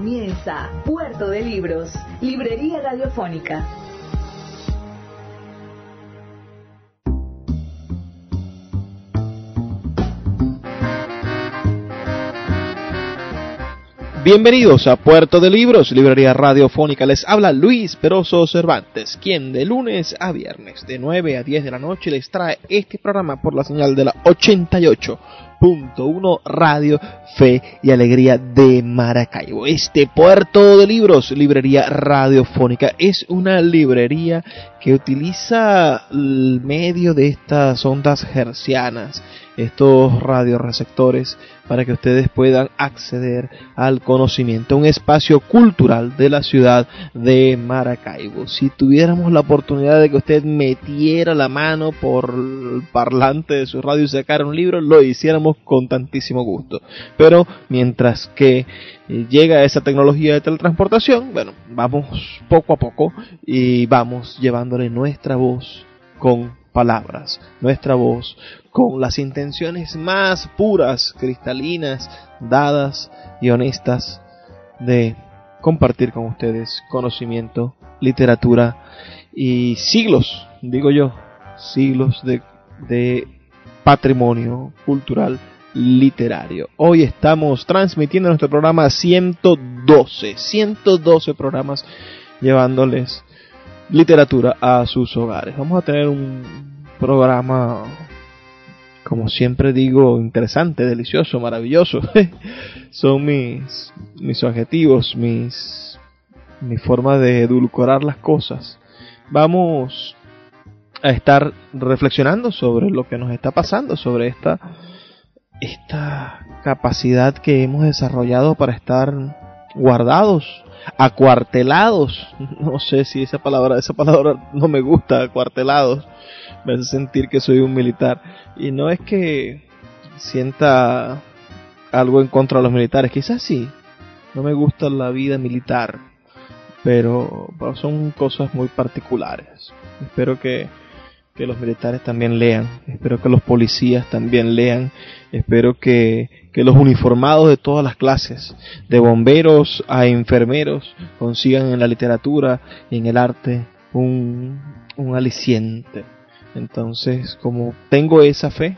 Comienza Puerto de Libros, Librería Radiofónica. Bienvenidos a Puerto de Libros, Librería Radiofónica. Les habla Luis Peroso Cervantes, quien de lunes a viernes, de 9 a 10 de la noche, les trae este programa por la señal de la 88.1 Radio Fe y Alegría de Maracaibo. Este Puerto de Libros, Librería Radiofónica, es una librería que utiliza el medio de estas ondas hercianas, estos radioreceptores para que ustedes puedan acceder al conocimiento, un espacio cultural de la ciudad de Maracaibo. Si tuviéramos la oportunidad de que usted metiera la mano por el parlante de su radio y sacara un libro, lo hiciéramos con tantísimo gusto. Pero mientras que eh, llega esa tecnología de teletransportación, bueno, vamos poco a poco y vamos llevándole nuestra voz con palabras, nuestra voz con las intenciones más puras, cristalinas, dadas y honestas de compartir con ustedes conocimiento, literatura y siglos, digo yo, siglos de, de patrimonio cultural literario. Hoy estamos transmitiendo nuestro programa 112, 112 programas llevándoles literatura a sus hogares. Vamos a tener un programa, como siempre digo, interesante, delicioso, maravilloso. Son mis, mis objetivos, mis, mi de edulcorar las cosas. Vamos a estar reflexionando sobre lo que nos está pasando, sobre esta, esta capacidad que hemos desarrollado para estar guardados acuartelados. No sé si esa palabra, esa palabra no me gusta, acuartelados. Me hace sentir que soy un militar. Y no es que sienta algo en contra de los militares, quizás sí. No me gusta la vida militar, pero, pero son cosas muy particulares. Espero que que los militares también lean, espero que los policías también lean, espero que, los uniformados de todas las clases, de bomberos a enfermeros, consigan en la literatura y en el arte un, un aliciente. Entonces, como tengo esa fe,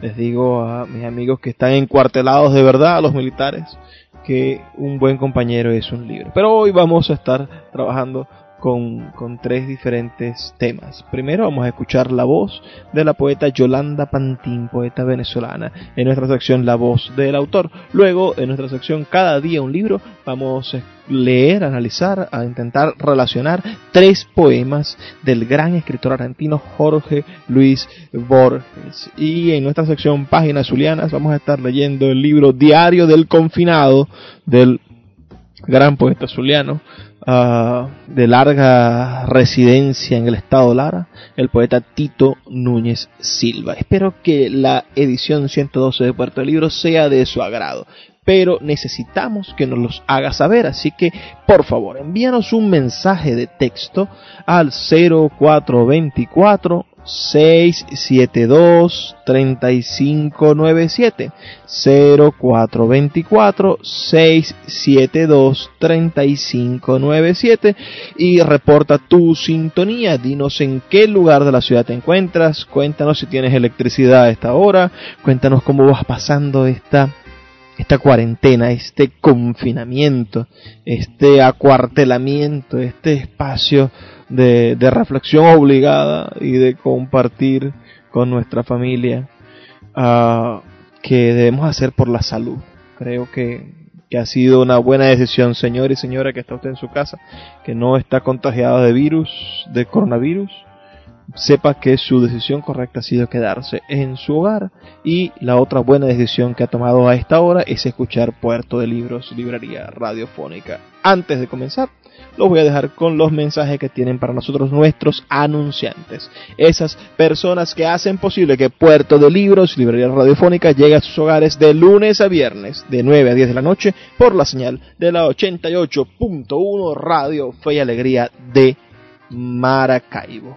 les digo a mis amigos que están encuartelados de verdad, a los militares, que un buen compañero es un libro. Pero hoy vamos a estar trabajando con, tres diferentes temas. Primero vamos a escuchar la voz de la poeta Yolanda Pantín, poeta venezolana, en nuestra sección La voz del autor. Luego, en nuestra sección Cada día un libro, vamos a leer, analizar, a intentar relacionar tres poemas del gran escritor argentino Jorge Luis Borges. Y en nuestra sección Páginas Zulianas vamos a estar leyendo el libro Diario del Confinado del gran poeta zuliano Ah, de larga residencia en el estado Lara, el poeta Tito Núñez Silva. Espero que la edición 112 de Puerto de Libros sea de su agrado, pero necesitamos que nos los haga saber, así que por favor envíanos un mensaje de texto al 0424 672 3597 0424 672 3597 y reporta tu sintonía. Dinos en qué lugar de la ciudad te encuentras. Cuéntanos si tienes electricidad a esta hora. Cuéntanos cómo vas pasando esta esta cuarentena, este confinamiento, este acuartelamiento, este espacio de, reflexión obligada y de compartir con nuestra familia uh, que debemos hacer por la salud. Creo que, que, ha sido una buena decisión, señor y señora, que está usted en su casa, que no está contagiado de virus, de coronavirus, sepa que su decisión correcta ha sido quedarse en su hogar y la otra buena decisión que ha tomado a esta hora es escuchar Puerto de Libros, librería radiofónica. Antes de comenzar, los voy a dejar con los mensajes que tienen para nosotros nuestros anunciantes. Esas personas que hacen posible que Puerto de Libros, librería radiofónica, llegue a sus hogares de lunes a viernes, de 9 a 10 de la noche, por la señal de la 88.1 Radio Fe y Alegría de Maracaibo.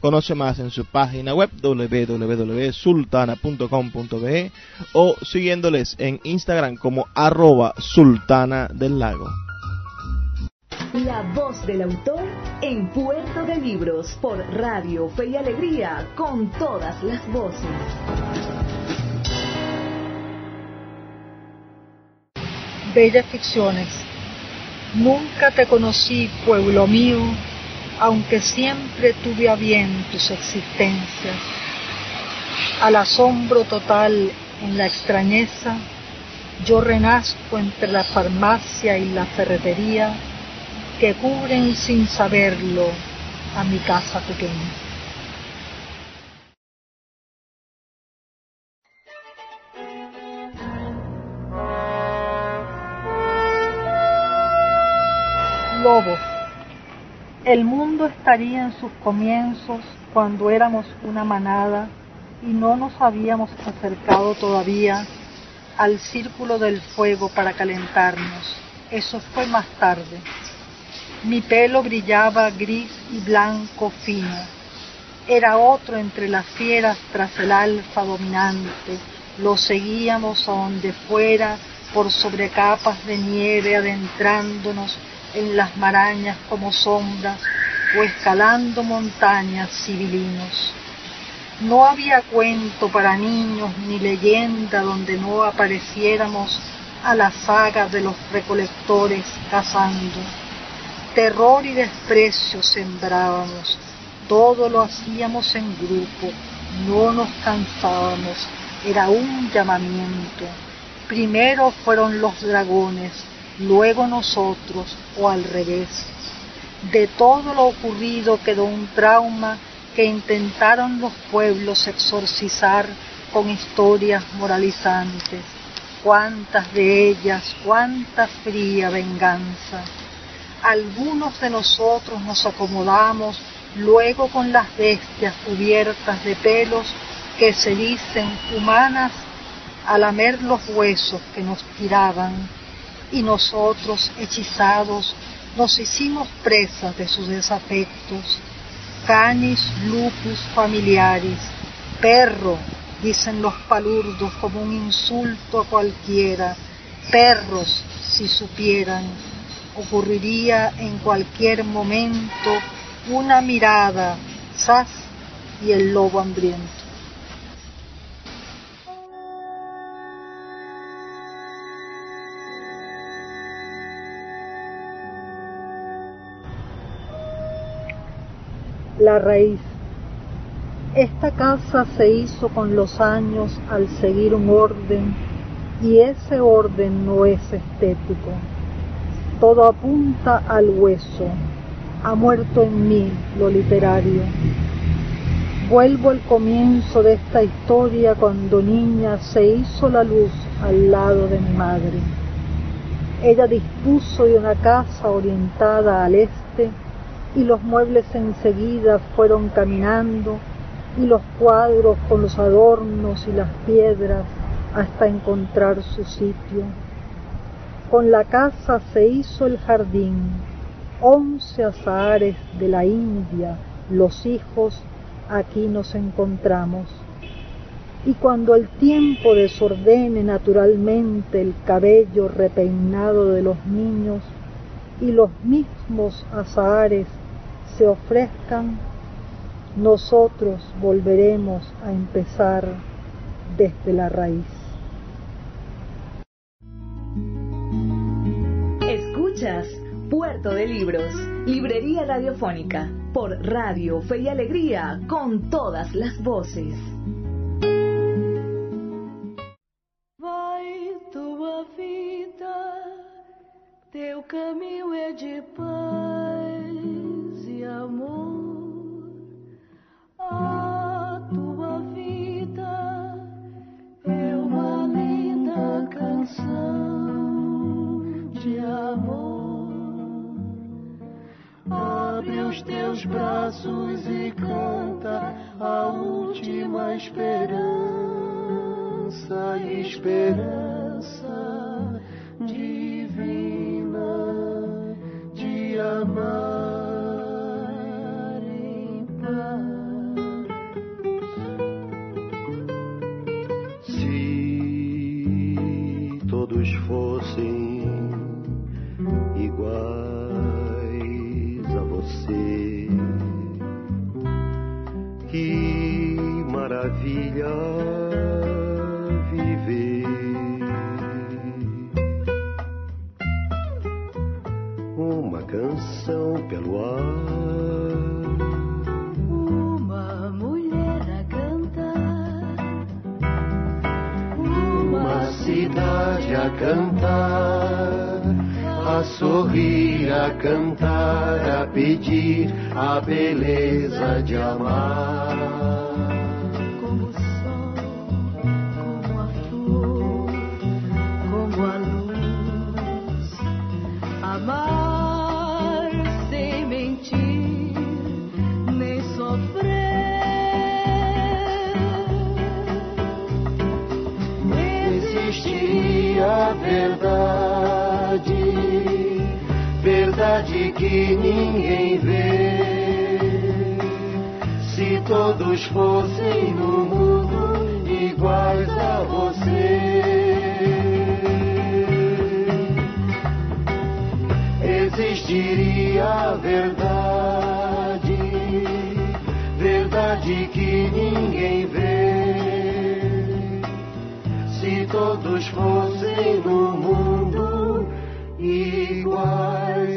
Conoce más en su página web www.sultana.com.be o siguiéndoles en Instagram como arroba sultana del lago. La voz del autor en Puerto de Libros por Radio Fe y Alegría con todas las voces. Bellas ficciones. Nunca te conocí, pueblo mío aunque siempre tuve a bien tus existencias. Al asombro total en la extrañeza, yo renazco entre la farmacia y la ferretería que cubren sin saberlo a mi casa pequeña. Lobos el mundo estaría en sus comienzos cuando éramos una manada y no nos habíamos acercado todavía al círculo del fuego para calentarnos. Eso fue más tarde. Mi pelo brillaba gris y blanco fino. Era otro entre las fieras tras el alfa dominante. Lo seguíamos a donde fuera por sobre capas de nieve adentrándonos en las marañas como sombras o escalando montañas civilinos. No había cuento para niños ni leyenda donde no apareciéramos a la saga de los recolectores cazando. Terror y desprecio sembrábamos, todo lo hacíamos en grupo, no nos cansábamos, era un llamamiento. Primero fueron los dragones, luego nosotros o al revés. De todo lo ocurrido quedó un trauma que intentaron los pueblos exorcizar con historias moralizantes. Cuántas de ellas, cuánta fría venganza. Algunos de nosotros nos acomodamos luego con las bestias cubiertas de pelos que se dicen humanas a lamer los huesos que nos tiraban y nosotros, hechizados, nos hicimos presas de sus desafectos. Canis lupus familiaris, perro, dicen los palurdos como un insulto a cualquiera, perros, si supieran, ocurriría en cualquier momento una mirada, sas y el lobo hambriento. La raíz. Esta casa se hizo con los años al seguir un orden y ese orden no es estético. Todo apunta al hueso. Ha muerto en mí lo literario. Vuelvo al comienzo de esta historia cuando niña se hizo la luz al lado de mi madre. Ella dispuso de una casa orientada al este y los muebles enseguida fueron caminando y los cuadros con los adornos y las piedras hasta encontrar su sitio. Con la casa se hizo el jardín, once azahares de la India, los hijos, aquí nos encontramos. Y cuando el tiempo desordene naturalmente el cabello repeinado de los niños, y los mismos azahares se ofrezcan, nosotros volveremos a empezar desde la raíz. Escuchas Puerto de Libros, Librería Radiofónica, por Radio Fe y Alegría, con todas las voces. Vai tua vida, teu caminho é de paz esperança divina de amar. Se todos fossem iguais a você, que maravilha viver. Uma canção pelo ar. A cantar, a sorrir, a cantar, a pedir a beleza de amar. Verdade que ninguém vê. Se todos fossem no mundo iguais a você. existiria a verdade, verdade que ninguém vê. Se todos fossem no mundo iguais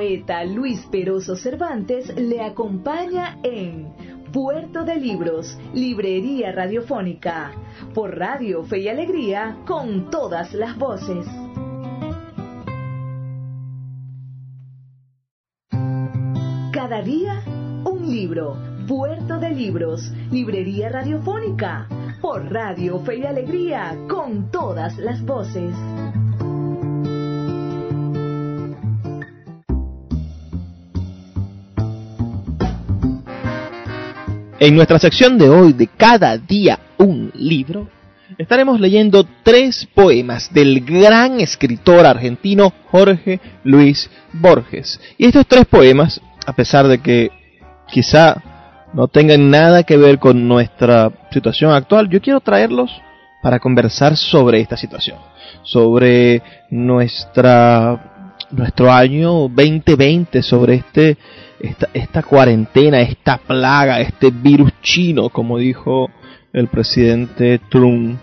poeta Luis Peroso Cervantes le acompaña en Puerto de Libros, Librería Radiofónica, por Radio Fe y Alegría, con todas las voces. Cada día, un libro. Puerto de Libros, Librería Radiofónica, por Radio Fe y Alegría, con todas las voces. En nuestra sección de hoy de Cada día un libro, estaremos leyendo tres poemas del gran escritor argentino Jorge Luis Borges. Y estos tres poemas, a pesar de que quizá no tengan nada que ver con nuestra situación actual, yo quiero traerlos para conversar sobre esta situación, sobre nuestra nuestro año 2020, sobre este esta, cuarentena, esta plaga, este virus chino, como dijo el presidente Trump,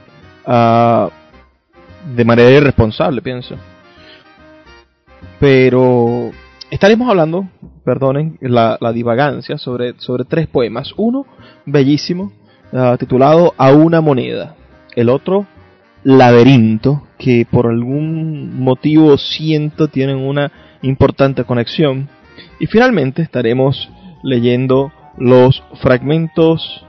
ah, de manera irresponsable, pienso. Pero estaremos hablando, perdonen la, divagancia, sobre, sobre tres poemas. Uno, bellísimo, ah, titulado A una moneda. El otro, Laberinto, que por algún motivo siento tienen una importante conexión. Y finalmente estaremos leyendo los fragmentos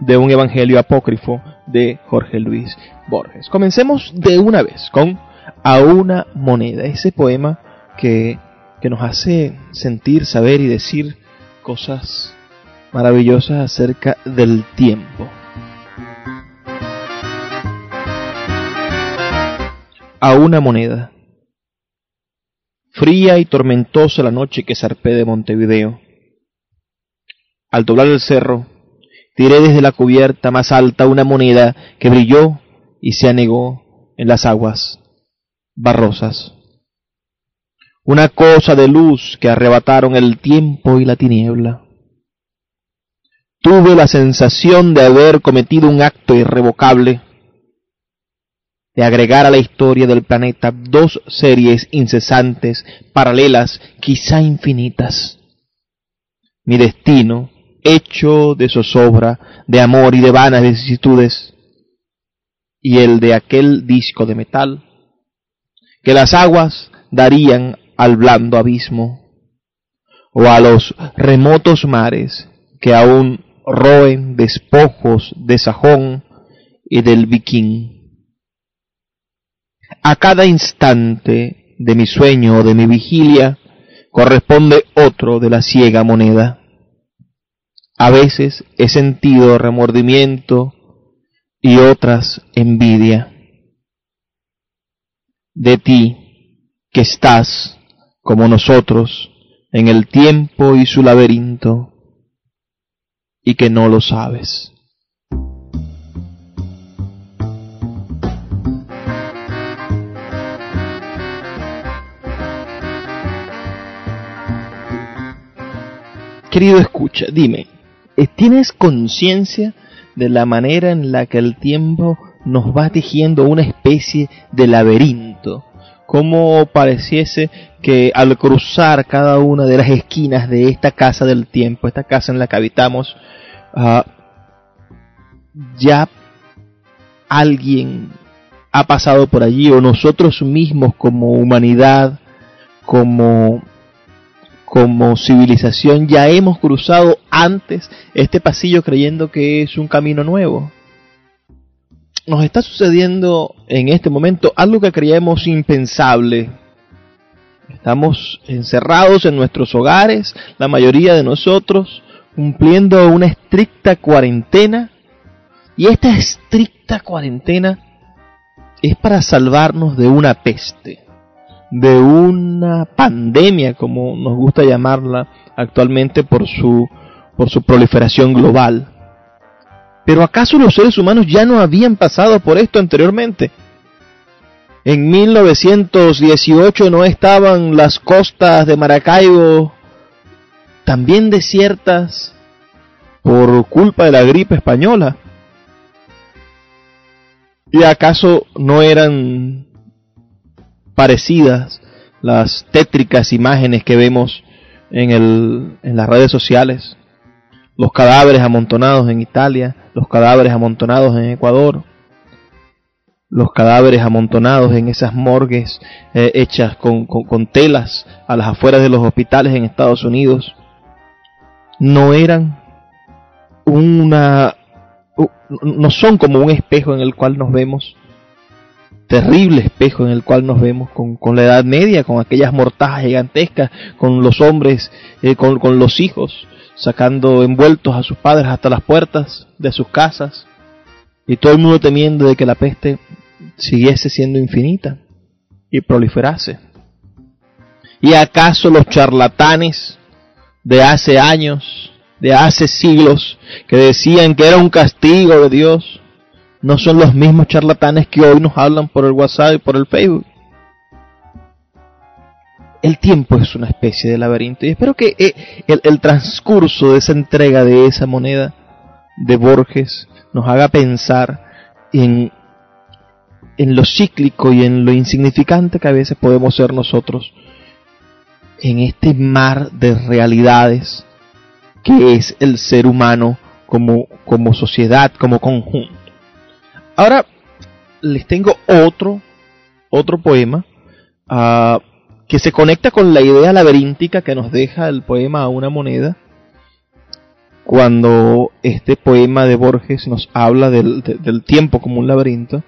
de un evangelio apócrifo de Jorge Luis Borges. Comencemos de una vez con A una moneda, ese poema que, que nos hace sentir, saber y decir cosas maravillosas acerca del tiempo. A una moneda. Fría y tormentosa la noche que zarpé de Montevideo. Al doblar el cerro, tiré desde la cubierta más alta una moneda que brilló y se anegó en las aguas barrosas. Una cosa de luz que arrebataron el tiempo y la tiniebla. Tuve la sensación de haber cometido un acto irrevocable, de agregar a la historia del planeta dos series incesantes, paralelas, quizá infinitas. Mi destino, hecho de zozobra, de amor y de vanas vicisitudes, y el de aquel disco de metal, que las aguas darían al blando abismo, o a los remotos mares que aún roen despojos de Sajón y del Viking. A cada instante de mi sueño o de mi vigilia corresponde otro de la ciega moneda. A veces he sentido remordimiento y otras envidia. De ti, que estás, como nosotros, en el tiempo y su laberinto, y que no lo sabes. Querido escucha, dime, ¿tienes conciencia de la manera en la que el tiempo nos va tejiendo una especie de laberinto? Como pareciese que al cruzar cada una de las esquinas de esta casa del tiempo, esta casa en la que habitamos, uh, ya alguien ha pasado por allí o nosotros mismos como humanidad, como como civilización ya hemos cruzado antes este pasillo creyendo que es un camino nuevo. Nos está sucediendo en este momento algo que creíamos impensable. Estamos encerrados en nuestros hogares, la mayoría de nosotros, cumpliendo una estricta cuarentena. Y esta estricta cuarentena es para salvarnos de una peste de una pandemia, como nos gusta llamarla actualmente por su, por su proliferación global. Pero ¿acaso los seres humanos ya no habían pasado por esto anteriormente? En 1918 no estaban las costas de Maracaibo también desiertas por culpa de la gripe española. ¿Y acaso no eran parecidas las tétricas imágenes que vemos en, el, en las redes sociales. Los cadáveres amontonados en Italia, los cadáveres amontonados en Ecuador, los cadáveres amontonados en esas morgues eh, hechas con, con telas a las afueras de los hospitales en Estados Unidos, no eran una no son como un espejo en el cual nos vemos terrible espejo en el cual nos vemos con, con la Edad Media, con aquellas mortajas gigantescas, con los hombres, eh, con, con los hijos, sacando envueltos a sus padres hasta las puertas de sus casas, y todo el mundo temiendo de que la peste siguiese siendo infinita y proliferase. ¿Y acaso los charlatanes de hace años, de hace siglos, que decían que era un castigo de Dios, no son los mismos charlatanes que hoy nos hablan por el WhatsApp y por el Facebook. El tiempo es una especie de laberinto y espero que eh, el, transcurso de esa entrega de esa moneda de Borges nos haga pensar en, en lo cíclico y en lo insignificante que a veces podemos ser nosotros en este mar de realidades que es el ser humano como, como sociedad, como conjunto. Ahora les tengo otro, otro poema uh, que se conecta con la idea laberíntica que nos deja el poema a una moneda. Cuando este poema de Borges nos habla del, del tiempo como un laberinto.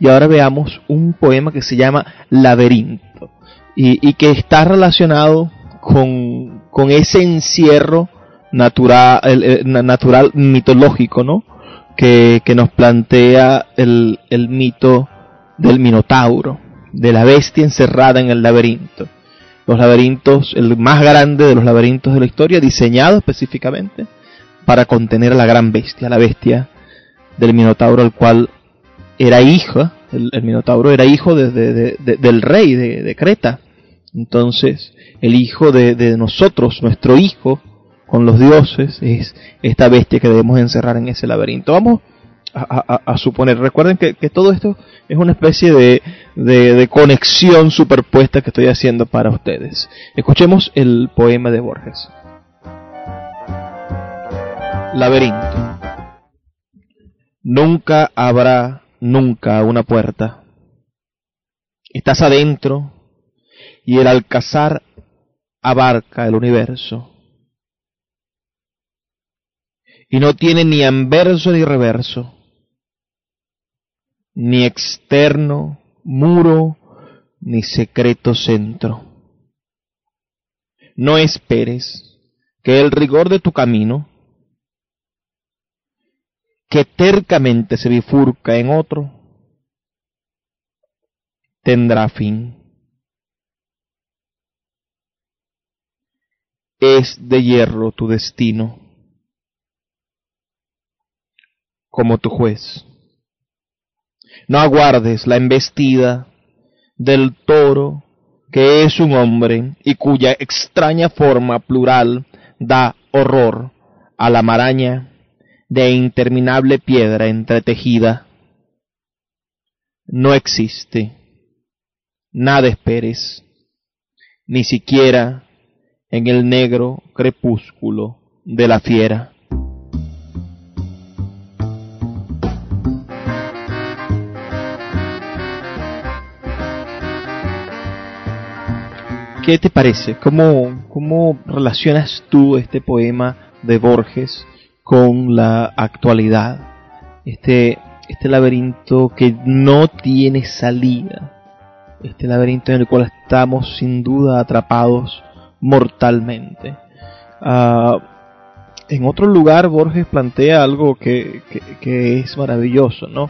Y ahora veamos un poema que se llama Laberinto. Y, y que está relacionado con, con ese encierro natural, natural mitológico, ¿no? Que, nos plantea el, mito del Minotauro, de la bestia encerrada en el laberinto. los laberintos, el más grande de los laberintos de la historia, diseñado específicamente para contener a la gran bestia, la bestia del Minotauro, al cual era hijo, el, Minotauro era hijo del rey de, Creta. Entonces, el hijo de, nosotros, nuestro hijo, con los dioses, es esta bestia que debemos encerrar en ese laberinto. Vamos a, suponer. Recuerden que, todo esto es una especie de, de, conexión superpuesta que estoy haciendo para ustedes. Escuchemos el poema de Borges. Laberinto. Nunca habrá, nunca una puerta. Estás adentro y el alcázar abarca el universo. Y no tiene ni anverso ni reverso ni externo muro, ni secreto centro. No esperes que el rigor de tu camino, que tercamente se bifurca en otro, tendrá fin. Es de hierro tu destino, como tu juez. No aguardes la embestida del toro que es un hombre y cuya extraña forma plural da horror a la maraña de interminable piedra entretejida. No existe. Nada esperes, ni siquiera en el negro crepúsculo de la fiera. ¿Qué te parece? ¿Cómo, ¿Cómo relacionas tú este poema de Borges con la actualidad? Este, este laberinto que no tiene salida. Este laberinto en el cual estamos sin duda atrapados mortalmente. Ah, en otro lugar Borges plantea algo que, que, es maravilloso, ¿no?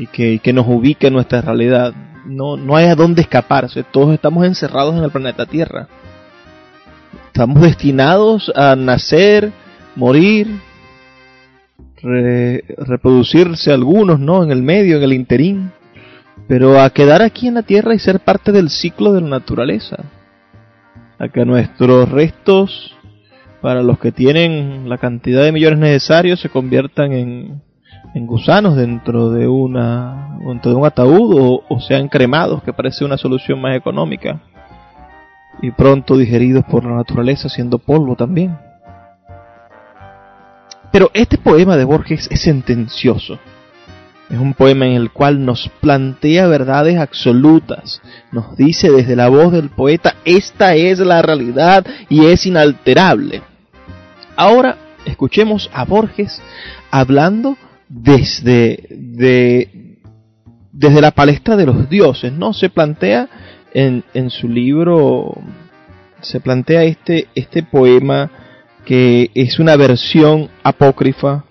Y que, que nos ubica en nuestra realidad no, no hay a dónde escaparse, todos estamos encerrados en el planeta Tierra. Estamos destinados a nacer, morir, reproducirse algunos, ¿no? En el medio, en el interín, pero a quedar aquí en la Tierra y ser parte del ciclo de la naturaleza. A que nuestros restos, para los que tienen la cantidad de millones necesarios, se conviertan en, en gusanos dentro de una dentro de un ataúd o, sean cremados que parece una solución más económica. Y pronto digeridos por la naturaleza siendo polvo también. Pero este poema de Borges es sentencioso. Es un poema en el cual nos plantea verdades absolutas. Nos dice desde la voz del poeta esta es la realidad y es inalterable ahora escuchemos a Borges hablando desde, desde la palestra de los dioses, ¿no? Se plantea en, en su libro, se plantea este, este poema que es una versión apócrifa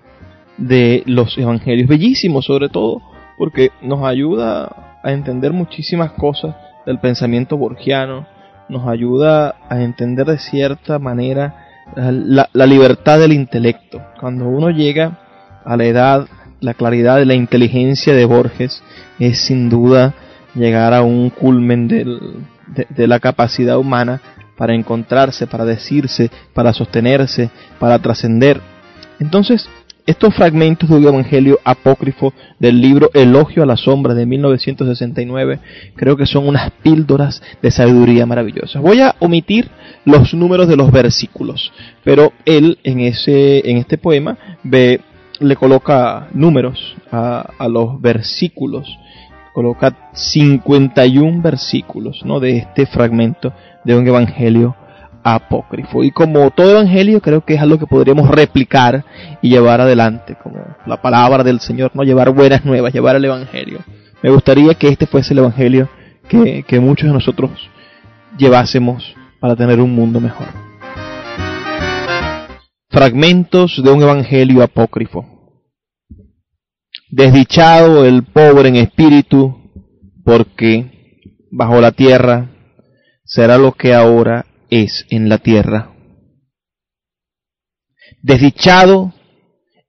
de los evangelios, bellísimo sobre todo, porque nos ayuda a entender muchísimas cosas del pensamiento borgiano, nos ayuda a entender de cierta manera la libertad del intelecto. Cuando uno llega a la edad, la claridad de la inteligencia de Borges es sin duda llegar a un culmen de, la capacidad humana para encontrarse, para decirse, para sostenerse, para trascender. Entonces, estos fragmentos de un evangelio apócrifo del libro Elogio a la sombra de 1969 creo que son unas píldoras de sabiduría maravillosas. Voy a omitir los números de los versículos, pero él en ese en este poema ve le coloca números a, los versículos, coloca 51 versículos ¿no? de este fragmento de un evangelio apócrifo. Y como todo evangelio, creo que es algo que podríamos replicar y llevar adelante, como la palabra del Señor, no llevar buenas nuevas, llevar el evangelio. Me gustaría que este fuese el evangelio que, que muchos de nosotros llevásemos para tener un mundo mejor. Fragmentos de un evangelio apócrifo. Desdichado el pobre en espíritu, porque bajo la tierra será lo que ahora es en la tierra. Desdichado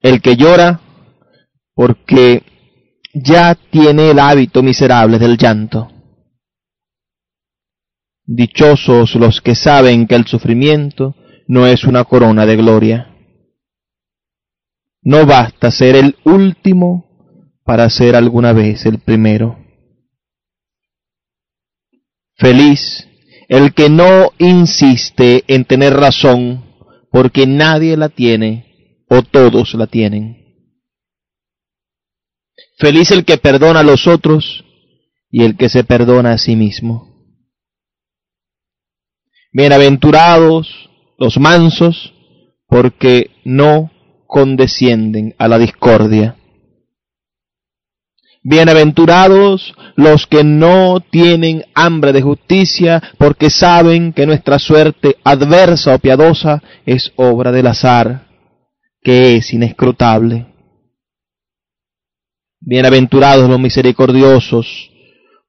el que llora porque ya tiene el hábito miserable del llanto. Dichosos los que saben que el sufrimiento no es una corona de gloria. No basta ser el último para ser alguna vez el primero. Feliz el que no insiste en tener razón porque nadie la tiene o todos la tienen. Feliz el que perdona a los otros y el que se perdona a sí mismo. Bienaventurados los mansos porque no condescienden a la discordia. Bienaventurados los que no tienen hambre de justicia, porque saben que nuestra suerte adversa o piadosa es obra del azar, que es inescrutable. Bienaventurados los misericordiosos,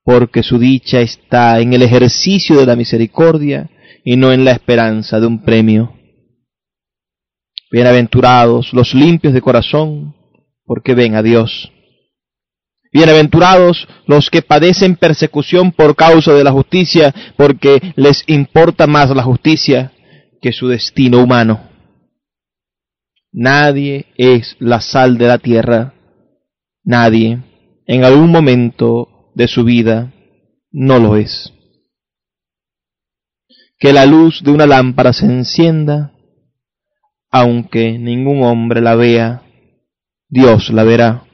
porque su dicha está en el ejercicio de la misericordia y no en la esperanza de un premio. Bienaventurados los limpios de corazón, porque ven a Dios. Bienaventurados los que padecen persecución por causa de la justicia, porque les importa más la justicia que su destino humano. Nadie es la sal de la tierra. Nadie, en algún momento de su vida, no lo es. Que la luz de una lámpara se encienda, aunque ningún hombre la vea, Dios la verá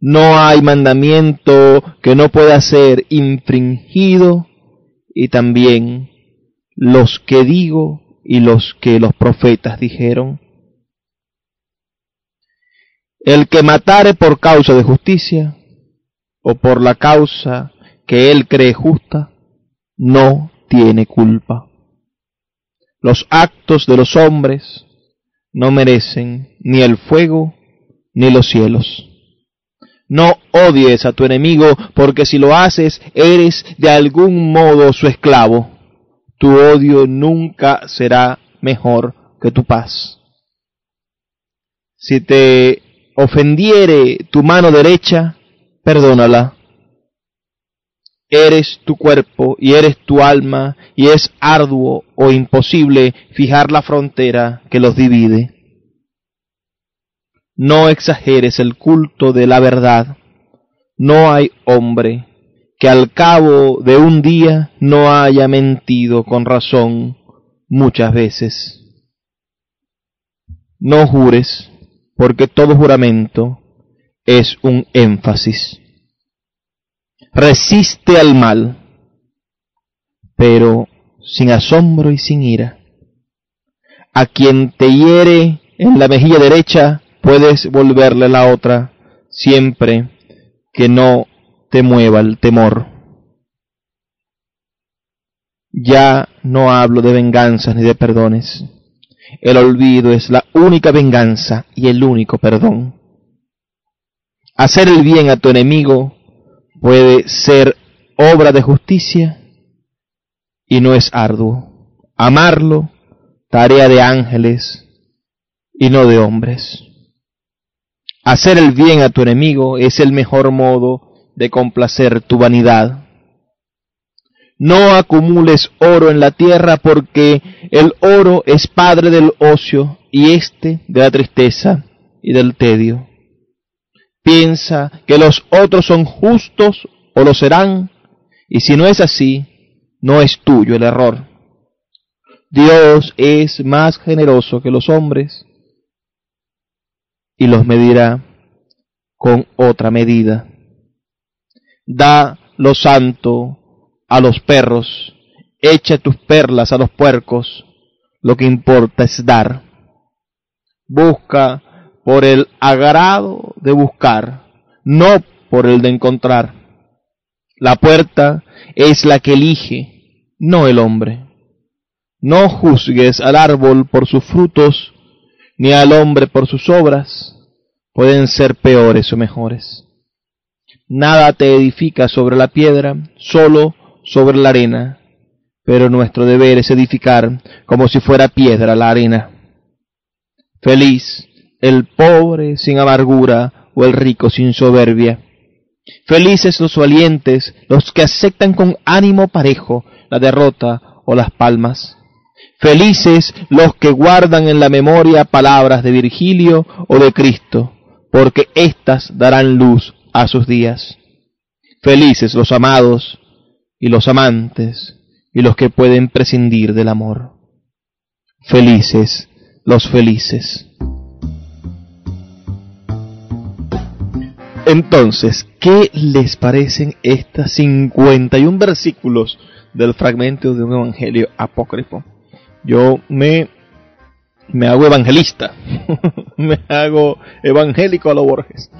no hay mandamiento que no pueda ser infringido y también los que digo y los que los profetas dijeron. El que matare por causa de justicia o por la causa que él cree justa, no tiene culpa. Los actos de los hombres no merecen ni el fuego ni los cielos. No odies a tu enemigo, porque si lo haces, eres de algún modo su esclavo. Tu odio nunca será mejor que tu paz. Si te ofendiere tu mano derecha, perdónala. Eres tu cuerpo y eres tu alma, y es arduo o imposible fijar la frontera que los divide no exageres el culto de la verdad. No hay hombre que al cabo de un día no haya mentido con razón muchas veces. No jures, porque todo juramento es un énfasis. Resiste al mal, pero sin asombro y sin ira. A quien te hiere en la mejilla derecha, puedes volverle la otra siempre que no te mueva el temor. Ya no hablo de venganzas ni de perdones. El olvido es la única venganza y el único perdón. Hacer el bien a tu enemigo puede ser obra de justicia y no es arduo. Amarlo, tarea de ángeles y no de hombres. Hacer el bien a tu enemigo es el mejor modo de complacer tu vanidad. No acumules oro en la tierra porque el oro es padre del ocio y éste de la tristeza y del tedio. Piensa que los otros son justos o lo serán, y si no es así, no es tuyo el error. Dios es más generoso que los hombres y los medirá con otra medida. Da lo santo a los perros, echa tus perlas a los puercos, lo que importa es dar. Busca por el agrado de buscar, no por el de encontrar. La puerta es la que elige, no el hombre. No juzgues al árbol por sus frutos, ni al hombre por sus obras, pueden ser peores o mejores. Nada te edifica sobre la piedra, solo sobre la arena, pero nuestro deber es edificar como si fuera piedra la arena. Feliz el pobre sin amargura o el rico sin soberbia. Felices los valientes, los que aceptan con ánimo parejo la derrota o las palmas. Felices los que guardan en la memoria palabras de Virgilio o de Cristo, porque éstas darán luz a sus días. Felices los amados y los amantes y los que pueden prescindir del amor. Felices los felices. Entonces, ¿qué les parecen estas 51 versículos del fragmento de un evangelio apócrifo? Yo me, me hago evangelista, me hago evangélico a los Borges.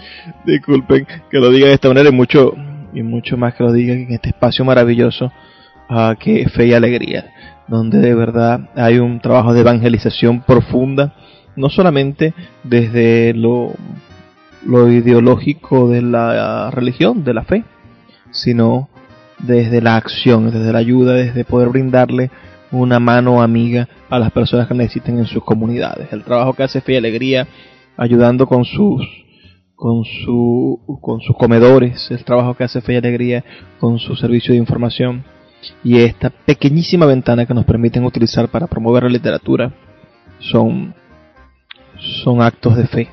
Disculpen que lo diga de esta manera y mucho, y mucho más que lo diga en este espacio maravilloso uh, que Fe y Alegría, donde de verdad hay un trabajo de evangelización profunda, no solamente desde lo lo ideológico de la religión, de la fe, sino desde la acción, desde la ayuda, desde poder brindarle una mano amiga a las personas que necesiten en sus comunidades. El trabajo que hace Fe y Alegría ayudando con sus con su con sus comedores, el trabajo que hace Fe y Alegría con su servicio de información y esta pequeñísima ventana que nos permiten utilizar para promover la literatura son son actos de fe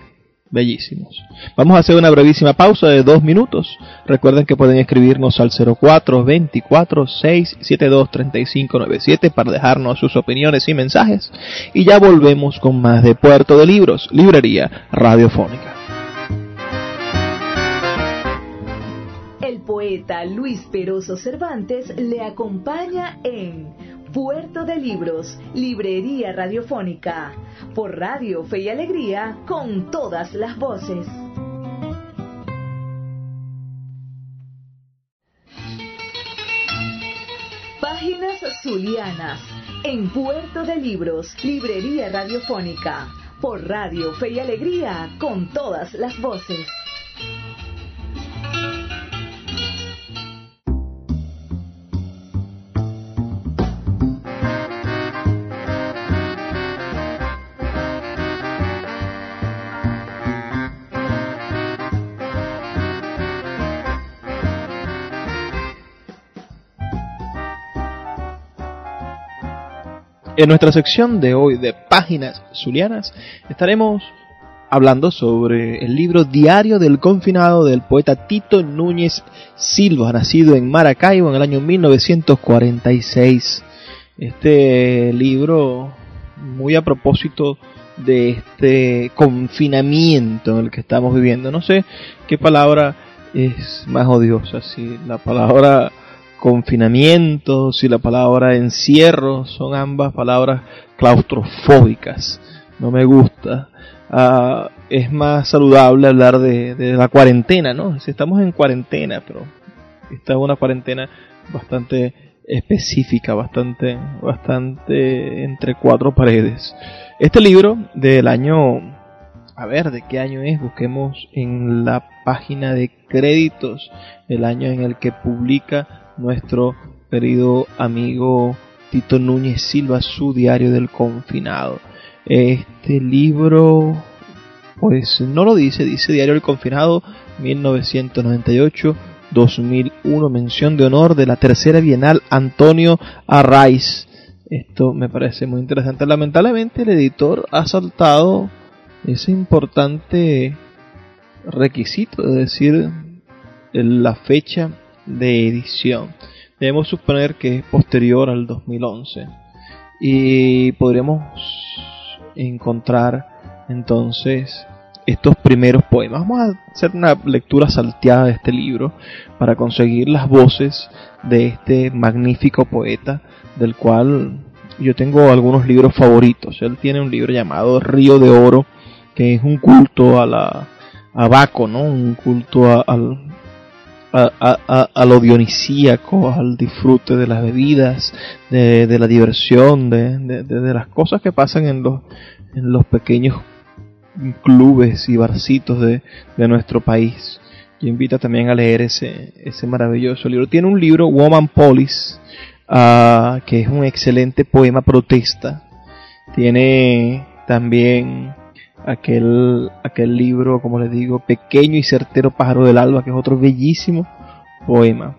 bellísimos. Vamos a hacer una brevísima pausa de dos minutos. Recuerden que pueden escribirnos al 04 24 672 3597 para dejarnos sus opiniones y mensajes. Y ya volvemos con más de Puerto de Libros, Librería Radiofónica. El poeta Luis Peroso Cervantes le acompaña en Puerto de Libros, Librería Radiofónica, por Radio Fe y Alegría, con todas las voces. Páginas Zulianas, en Puerto de Libros, Librería Radiofónica, por Radio Fe y Alegría, con todas las voces. En nuestra sección de hoy de Páginas Zulianas estaremos hablando sobre el libro Diario del Confinado del poeta Tito Núñez Silva, nacido en Maracaibo en el año 1946. Este libro, muy a propósito de este confinamiento en el que estamos viviendo. No sé qué palabra es más odiosa, si la palabra confinamiento, si la palabra encierro, son ambas palabras claustrofóbicas. No me gusta. Ah, es más saludable hablar de, de, la cuarentena, ¿no? Si estamos en cuarentena, pero esta es una cuarentena bastante específica, bastante, bastante entre cuatro paredes. Este libro del año, a ver, ¿de qué año es? Busquemos en la página de créditos el año en el que publica nuestro querido amigo Tito Núñez Silva, su diario del confinado. Este libro, pues no lo dice, dice Diario del Confinado 1998-2001, mención de honor de la tercera Bienal Antonio Arraiz. Esto me parece muy interesante. Lamentablemente el editor ha saltado ese importante requisito, es decir, la fecha de edición. Debemos suponer que es posterior al 2011 y podremos encontrar entonces estos primeros poemas. Vamos a hacer una lectura salteada de este libro para conseguir las voces de este magnífico poeta del cual yo tengo algunos libros favoritos. Él tiene un libro llamado Río de Oro que es un culto a la a Baco, ¿no? Un culto al, a, lo dionisíaco, al disfrute de las bebidas, de, la diversión, de, las cosas que pasan en los, pequeños clubes y barcitos de, nuestro país. Y invita también a leer ese, ese maravilloso libro. Tiene un libro, Woman Police, ah, que es un excelente poema protesta. Tiene también aquel, aquel libro, como les digo, Pequeño y certero pájaro del alba, que es otro bellísimo poema.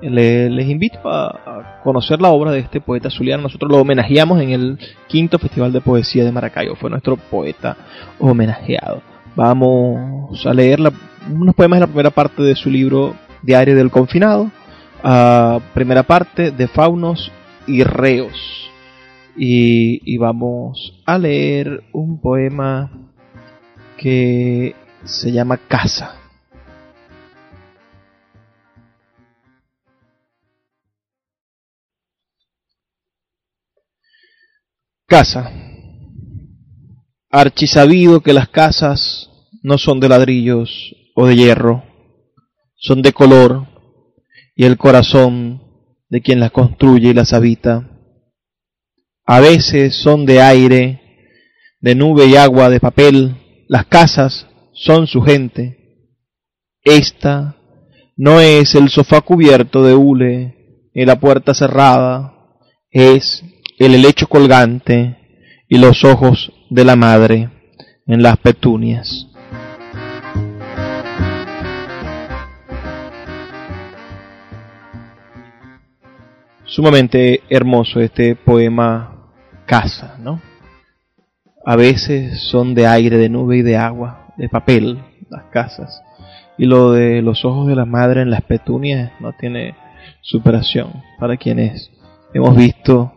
Le- les invito a, conocer la obra de este poeta zuliano. Nosotros lo homenajeamos en el quinto Festival de Poesía de Maracaibo. Fue nuestro poeta homenajeado. Vamos a leer la- unos poemas de la primera parte de su libro Diario del Confinado. Ah, primera parte de Faunos y Reos. Y, vamos a leer un poema que se llama Casa. Casa. Archisabido que las casas no son de ladrillos o de hierro, son de color y el corazón de quien las construye y las habita. A veces son de aire, de nube y agua, de papel, las casas son su gente. Esta no es el sofá cubierto de hule y la puerta cerrada, es el helecho colgante y los ojos de la madre en las petunias. Sumamente hermoso este poema Casa, ¿no? A veces son de aire, de nube y de agua, de papel, las casas. Y lo de los ojos de la madre en las petunias no tiene superación para quienes hemos visto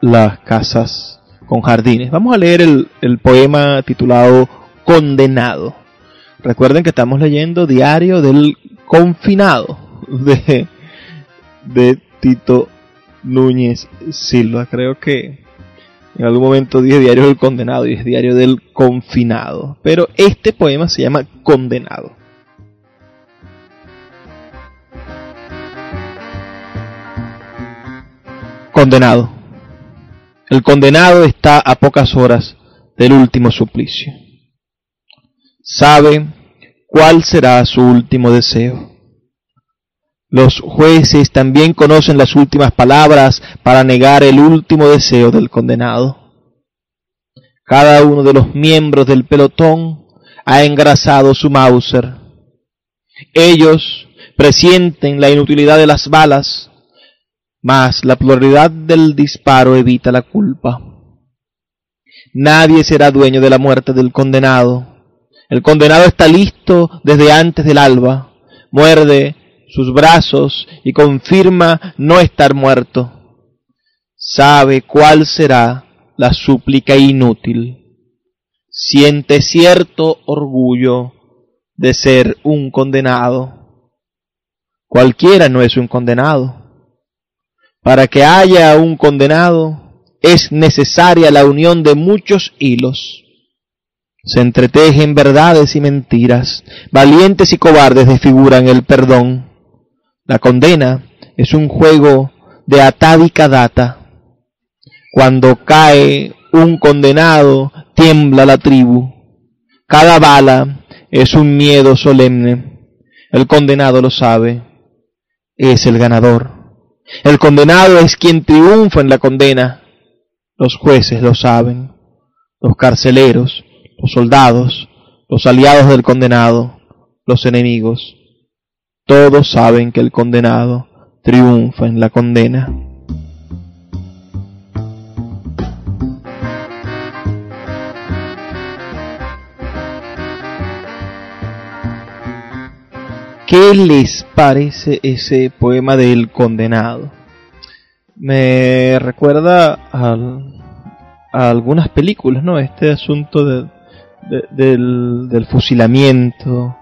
las casas con jardines. Vamos a leer el, el poema titulado Condenado. Recuerden que estamos leyendo Diario del Confinado de, de Tito Núñez Silva. Creo que en algún momento dije Diario del Condenado y es Diario del Confinado. Pero este poema se llama Condenado. Condenado. El condenado está a pocas horas del último suplicio. Sabe cuál será su último deseo. Los jueces también conocen las últimas palabras para negar el último deseo del condenado. Cada uno de los miembros del pelotón ha engrasado su Mauser. Ellos presienten la inutilidad de las balas, mas la pluralidad del disparo evita la culpa. Nadie será dueño de la muerte del condenado. El condenado está listo desde antes del alba. Muerde sus brazos y confirma no estar muerto. Sabe cuál será la súplica inútil. Siente cierto orgullo de ser un condenado. Cualquiera no es un condenado. Para que haya un condenado es necesaria la unión de muchos hilos. Se entretejen verdades y mentiras, valientes y cobardes desfiguran el perdón. La condena es un juego de atávica data. Cuando cae un condenado, tiembla la tribu. Cada bala es un miedo solemne. El condenado lo sabe. Es el ganador. El condenado es quien triunfa en la condena. Los jueces lo saben. Los carceleros, los soldados, los aliados del condenado, los enemigos. Todos saben que el condenado triunfa en la condena. ¿Qué les parece ese poema del condenado? Me recuerda al- a algunas películas, ¿no? Este asunto de- de- del, del fusilamiento.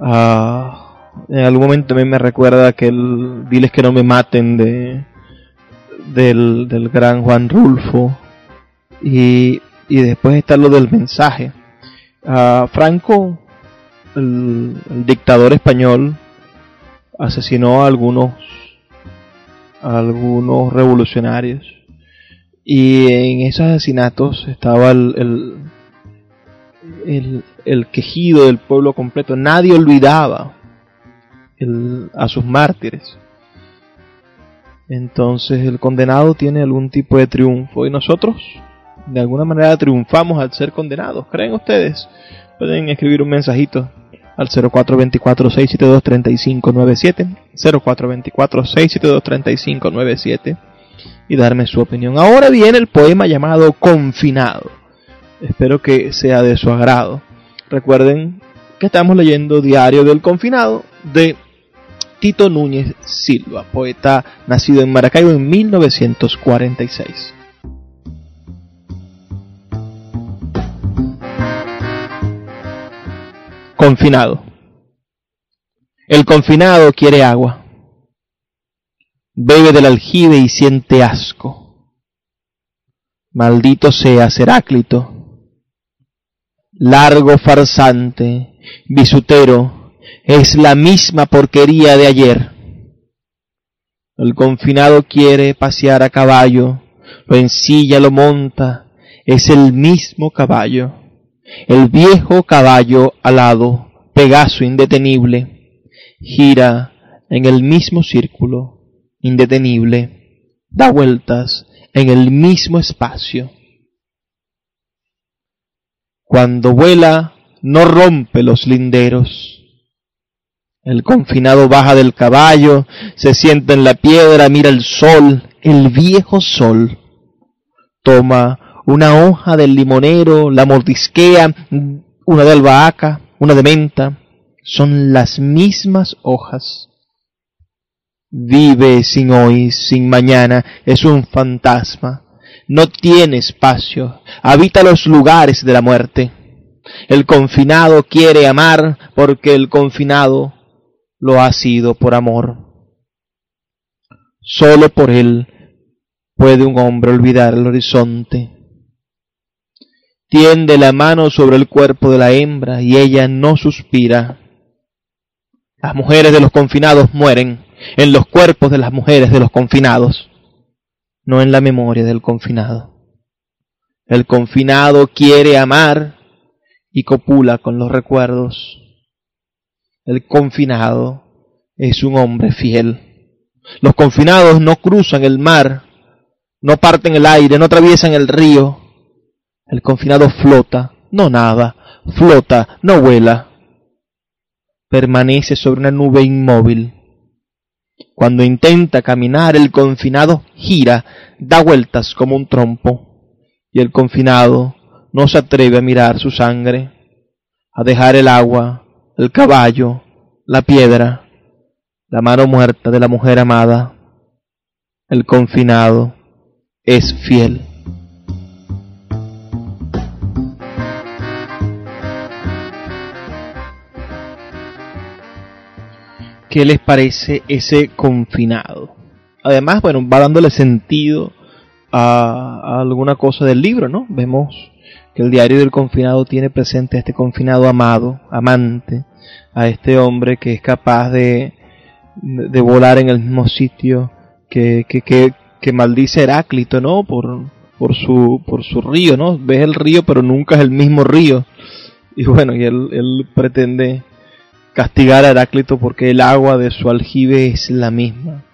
ah, en algún momento también me recuerda aquel Diles que no me maten de del, gran Juan Rulfo. Y, y después está lo del mensaje. Franco el, dictador español asesinó a algunos algunos revolucionarios y en esos asesinatos estaba el, el- el quejido del pueblo completo nadie olvidaba a sus mártires entonces el condenado tiene algún tipo de triunfo y nosotros de alguna manera triunfamos al ser condenados. ¿Creen ustedes? Pueden escribir un mensajito al 0424-672-3597, 0424-672-3597 y darme su opinión. Ahora viene el poema llamado Confinado. Espero que sea de su agrado. Recuerden que estamos leyendo Diario del Confinado de Tito Núñez Silva, poeta nacido en Maracaibo en 1946. Confinado. El confinado quiere agua. Bebe del aljibe y siente asco. Maldito sea Heráclito. Largo farsante, bisutero, es la misma porquería de ayer. El confinado quiere pasear a caballo, lo ensilla, lo monta, es el mismo caballo el viejo caballo alado, Pegaso indetenible, gira en el mismo círculo, indetenible, da vueltas en el mismo espacio. Cuando vuela, no rompe los linderos. El confinado baja del caballo, se sienta en la piedra, mira el sol, el viejo sol. Toma una hoja del limonero, la mordisquea, una de albahaca, una de menta, son las mismas hojas. Vive sin hoy, sin mañana, es un fantasma, no tiene espacio, habita los lugares de la muerte. El confinado quiere amar porque el confinado lo ha sido por amor. Solo por él puede un hombre olvidar el horizonte tiende la mano sobre el cuerpo de la hembra y ella no suspira. Las mujeres de los confinados mueren en los cuerpos de las mujeres de los confinados, no en la memoria del confinado. El confinado quiere amar y copula con los recuerdos. El confinado es un hombre fiel. Los confinados no cruzan el mar, no parten el aire, no atraviesan el río, el confinado flota, no nada, flota, no vuela. Permanece sobre una nube inmóvil. Cuando intenta caminar, el confinado gira, da vueltas como un trompo, y el confinado no se atreve a mirar su sangre, a dejar el agua, el caballo, la piedra, la mano muerta de la mujer amada. El confinado es fiel. ¿Qué les parece ese confinado? Además, bueno, va dándole sentido a, alguna cosa del libro, ¿no? Vemos que el diario del confinado tiene presente a este confinado amado, amante, a este hombre que es capaz de, de volar en el mismo sitio que, que, maldice Heráclito, ¿no? Por, por, su, por su río, ¿no? Ves el río, pero nunca es el mismo río. Y bueno, y él, él pretende castigar a Heráclito porque el agua de su aljibe es la misma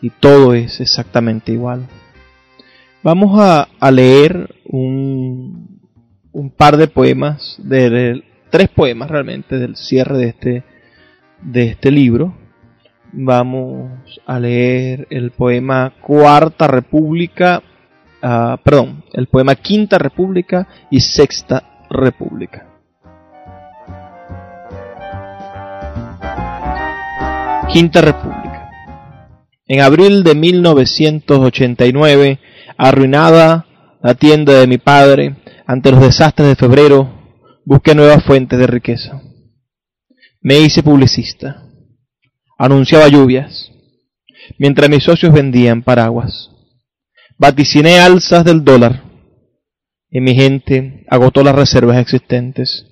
y todo es exactamente igual. Vamos a, leer un, par de poemas, de, tres poemas realmente del cierre de este, de este libro. Vamos a leer el poema Cuarta República, uh, perdón, el poema Quinta República y Sexta República. Quinta República. En abril de 1989, arruinada la tienda de mi padre ante los desastres de febrero, busqué nuevas fuentes de riqueza. Me hice publicista. Anunciaba lluvias, mientras mis socios vendían paraguas. Vaticiné alzas del dólar y mi gente agotó las reservas existentes.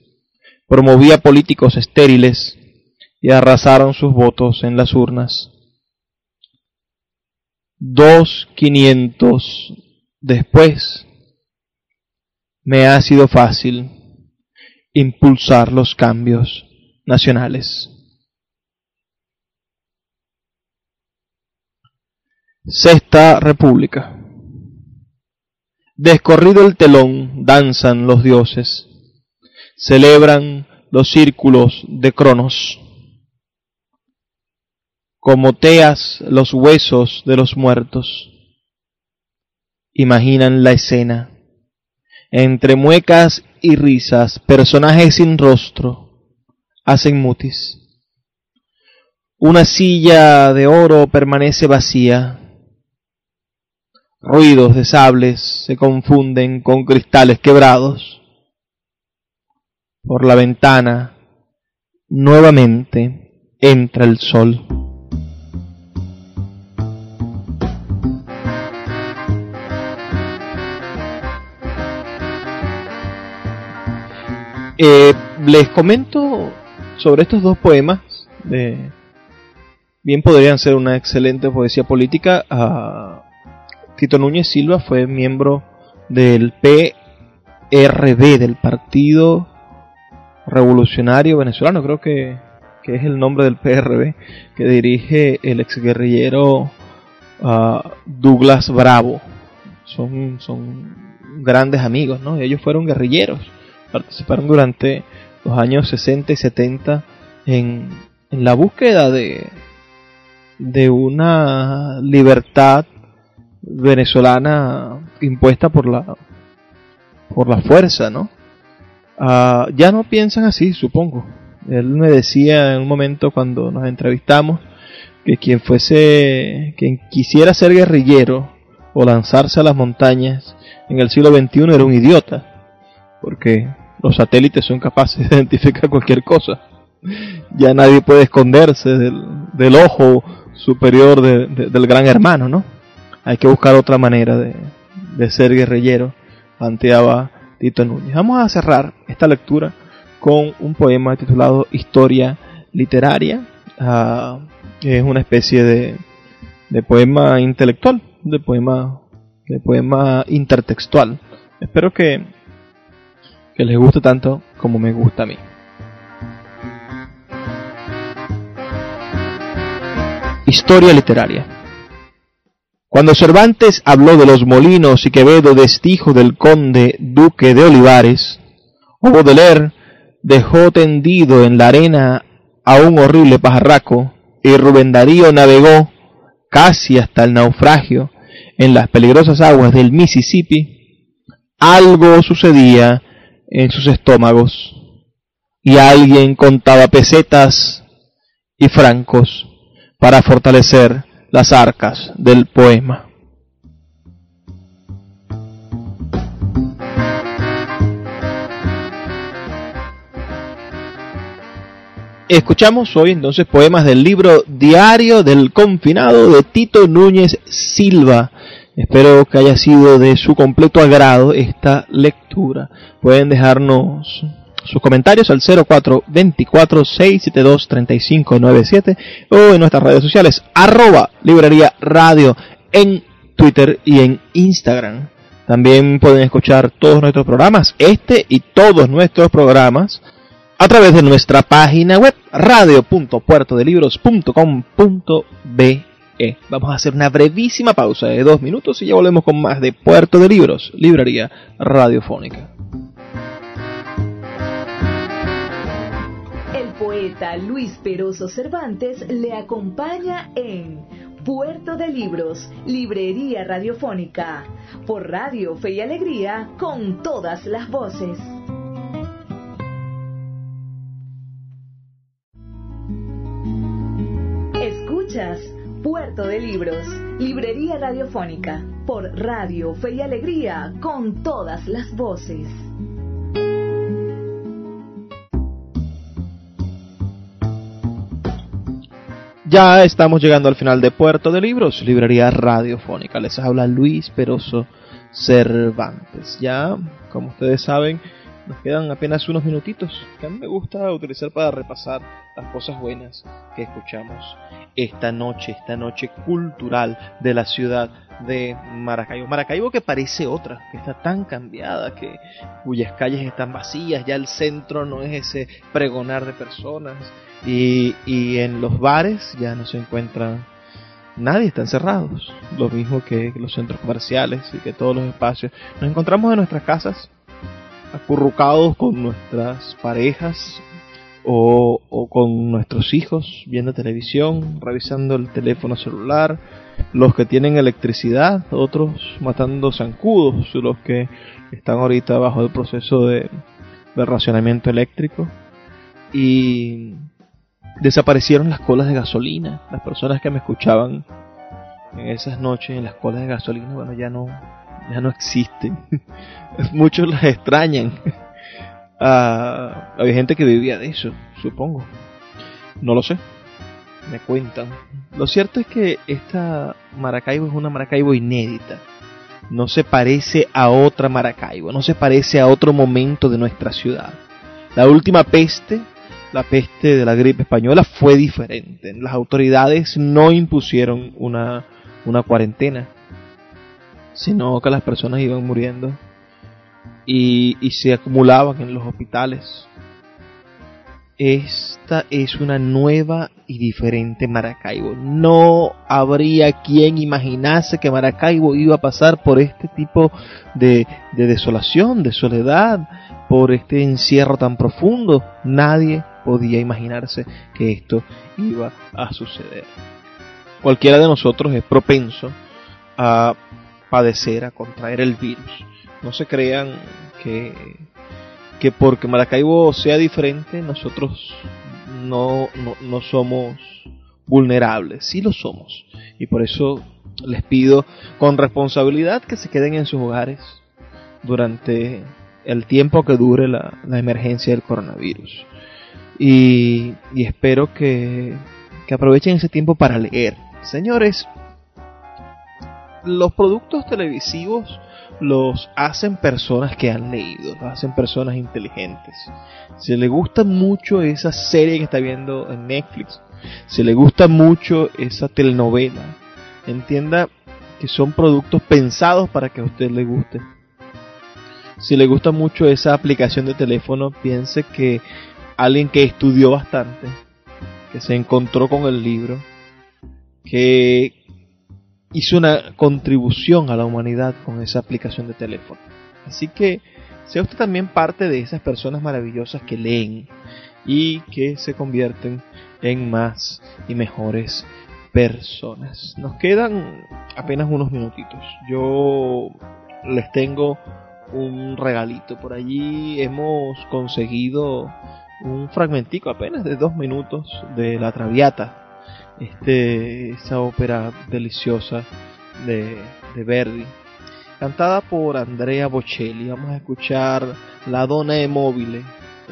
Promovía políticos estériles y arrasaron sus votos en las urnas. Dos quinientos después, me ha sido fácil impulsar los cambios nacionales. Sexta República. Descorrido el telón, danzan los dioses, celebran los círculos de Cronos. Como teas los huesos de los muertos. Imaginan la escena. Entre muecas y risas, personajes sin rostro hacen mutis. Una silla de oro permanece vacía. Ruidos de sables se confunden con cristales quebrados. Por la ventana nuevamente entra el sol. Eh, les comento sobre estos dos poemas. De, bien podrían ser una excelente poesía política. Ah, Tito Núñez Silva fue miembro del PRB, del Partido Revolucionario Venezolano, creo que, que es el nombre del PRB, que dirige el exguerrillero uh, Douglas Bravo. Son, son grandes amigos, ¿no? Ellos fueron guerrilleros, participaron durante los años 60 y 70 en, en la búsqueda de, de una libertad venezolana impuesta por la por la fuerza, ¿no? Ah, ya no piensan así, supongo. Él me decía en un momento cuando nos entrevistamos que quien fuese, quien quisiera ser guerrillero o lanzarse a las montañas en el siglo XXI era un idiota, porque los satélites son capaces de identificar cualquier cosa. Ya nadie puede esconderse del, ojo superior del gran hermano, ¿no? Hay que buscar otra manera de, ser guerrillero, planteaba Tito Núñez. Vamos a cerrar esta lectura con un poema titulado Historia Literaria. Ah, es una especie de, de poema intelectual, de poema, de poema intertextual. Espero que, que les guste tanto como me gusta a mí. Historia literaria. Cuando Cervantes habló de los molinos y Quevedo destijo del conde duque de Olivares, o Baudelaire dejó tendido en la arena a un horrible pajarraco, y Rubén Darío navegó casi hasta el naufragio en las peligrosas aguas del Mississippi, algo sucedía en sus estómagos, y alguien contaba pesetas y francos para fortalecer las arcas del poema. Escuchamos hoy entonces poemas del libro Diario del Confinado de Tito Núñez Silva. Espero que haya sido de su completo agrado esta lectura. Pueden dejarnos sus comentarios al 0424-672-3597 o en nuestras redes sociales arroba librería radio en Twitter y en Instagram. También pueden escuchar todos nuestros programas, este y todos nuestros programas, a través de nuestra página web radio.puertodelibros.com.be. Vamos a hacer una brevísima pausa de dos minutos y ya volvemos con más de Puerto de Libros, librería radiofónica. poeta Luis Peroso Cervantes le acompaña en Puerto de Libros, Librería Radiofónica, por Radio Fe y Alegría, con todas las voces. Escuchas Puerto de Libros, Librería Radiofónica, por Radio Fe y Alegría, con todas las voces. Ya estamos llegando al final de Puerto de Libros, librería radiofónica. Les habla Luis Peroso Cervantes. Ya, como ustedes saben, nos quedan apenas unos minutitos que a mí me gusta utilizar para repasar las cosas buenas que escuchamos esta noche, esta noche cultural de la ciudad de Maracaibo. Maracaibo que parece otra, que está tan cambiada, que cuyas calles están vacías, ya el centro no es ese pregonar de personas y, y en los bares ya no se encuentran nadie está encerrado. Lo mismo que los centros comerciales y que todos los espacios. Nos encontramos en nuestras casas, acurrucados con nuestras parejas o, o con nuestros hijos, viendo televisión, revisando el teléfono celular, los que tienen electricidad, otros matando zancudos, los que están ahorita bajo el proceso de, de racionamiento eléctrico. Y desaparecieron las colas de gasolina. Las personas que me escuchaban en esas noches en las colas de gasolina, bueno, ya no, ya no existen. Muchos las extrañan. Ah, había gente que vivía de eso, supongo. No lo sé. Me cuentan. Lo cierto es que esta Maracaibo es una Maracaibo inédita. No se parece a otra Maracaibo, no se parece a otro momento de nuestra ciudad. La última peste la peste de la gripe española fue diferente. Las autoridades no impusieron una, una cuarentena, sino que las personas iban muriendo y, y se acumulaban en los hospitales. Esta es una nueva y diferente Maracaibo. No habría quien imaginase que Maracaibo iba a pasar por este tipo de, de desolación, de soledad, por este encierro tan profundo. Nadie podía imaginarse que esto iba a suceder. Cualquiera de nosotros es propenso a padecer, a contraer el virus. No se crean que, que porque Maracaibo sea diferente, nosotros no, no, no somos vulnerables. Sí lo somos. Y por eso les pido con responsabilidad que se queden en sus hogares durante el tiempo que dure la, la emergencia del coronavirus. Y, espero que, que aprovechen ese tiempo para leer. Señores, los productos televisivos los hacen personas que han leído, los hacen personas inteligentes. Si le gusta mucho esa serie que está viendo en Netflix, si le gusta mucho esa telenovela, entienda que son productos pensados para que a usted le guste. Si le gusta mucho esa aplicación de teléfono, piense que alguien que estudió bastante, que se encontró con el libro, que hizo una contribución a la humanidad con esa aplicación de teléfono. Así que sea usted también parte de esas personas maravillosas que leen y que se convierten en más y mejores personas. Nos quedan apenas unos minutitos. Yo les tengo un regalito. Por allí hemos conseguido un fragmentico apenas de dos minutos de La Traviata, este, esa ópera deliciosa de, de Verdi, cantada por Andrea Bocelli. Vamos a escuchar La Donna e Mobile,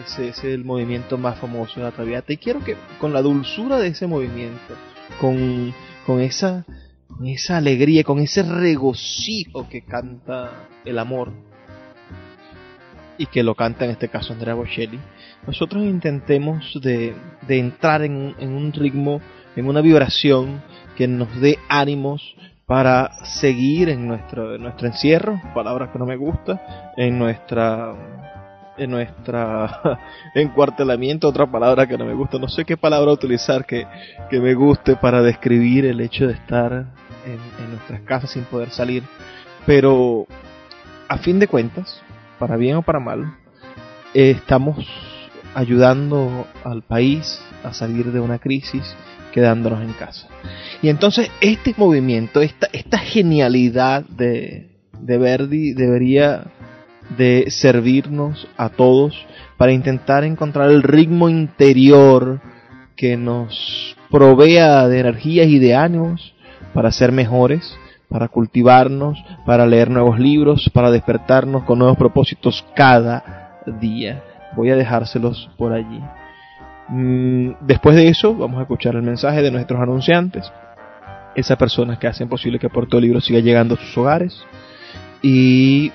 ese es el movimiento más famoso de La Traviata, y quiero que con la dulzura de ese movimiento, con, con esa con esa alegría, con ese regocijo que canta el amor, y que lo canta en este caso Andrea Bocelli, nosotros intentemos de, de entrar en en un ritmo, en una vibración que nos dé ánimos para seguir en nuestro, nuestro encierro, palabras que no me gusta, en nuestra en nuestra encuartelamiento, otra palabra que no me gusta, no sé qué palabra utilizar que, que me guste para describir el hecho de estar en, en nuestras casas sin poder salir, pero a fin de cuentas, para bien o para mal, eh, estamos ayudando al país a salir de una crisis quedándonos en casa. Y entonces este movimiento, esta, esta genialidad de, de Verdi debería de servirnos a todos para intentar encontrar el ritmo interior que nos provea de energías y de ánimos para ser mejores, para cultivarnos, para leer nuevos libros, para despertarnos con nuevos propósitos cada día. Voy a dejárselos por allí. Mm, después de eso, vamos a escuchar el mensaje de nuestros anunciantes, esas personas que hacen posible que Puerto Libro siga llegando a sus hogares. Y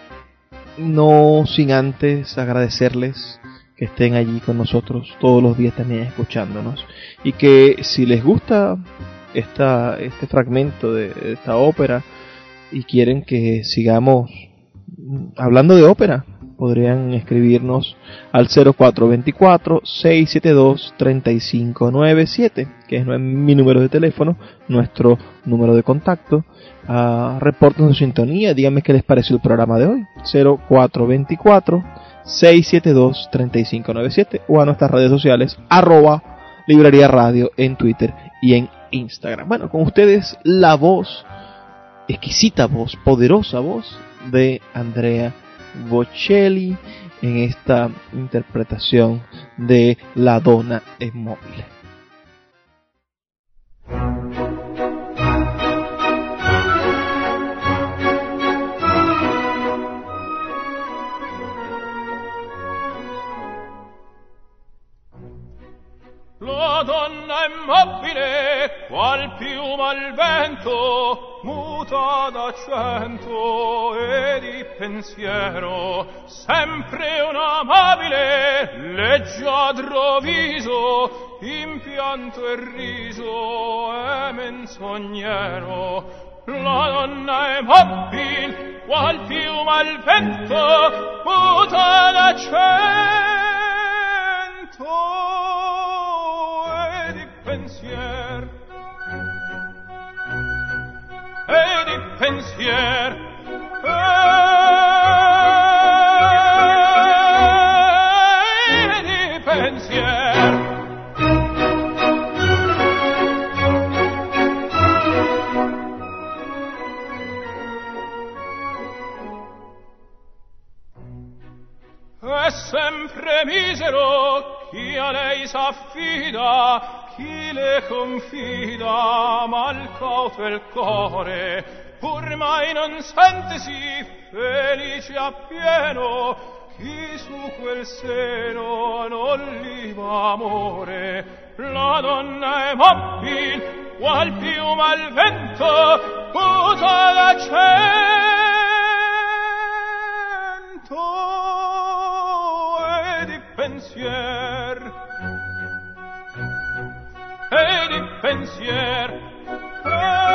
no sin antes agradecerles que estén allí con nosotros todos los días también escuchándonos. Y que si les gusta esta, este fragmento de, de esta ópera y quieren que sigamos hablando de ópera, podrían escribirnos al 0424-672-3597, que es mi número de teléfono, nuestro número de contacto. Uh, reporten su sintonía, díganme qué les pareció el programa de hoy. 0424-672-3597 o a nuestras redes sociales, arroba librería radio en Twitter y en Instagram. Bueno, con ustedes la voz, exquisita voz, poderosa voz de Andrea Bocelli en esta interpretación de La Donna es móvil. Donna immobile, qual piuma al vento, muta d'accento e di pensiero, sempre un amabile, leggiadro viso, impianto e riso e menzognero. La donna immobile, qual piuma al vento, muta d'accento confida mal cauto il core pur mai non sentesi felice appieno chi su quel seno non liva amore. La donna è mobil qual piuma al vento muta l'accento e di pensier e di pensier e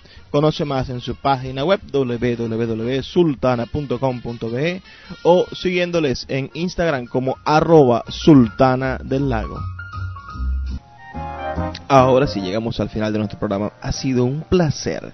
Conoce más en su página web www.sultana.com.be o siguiéndoles en Instagram como arroba sultana del lago. Ahora sí llegamos al final de nuestro programa. Ha sido un placer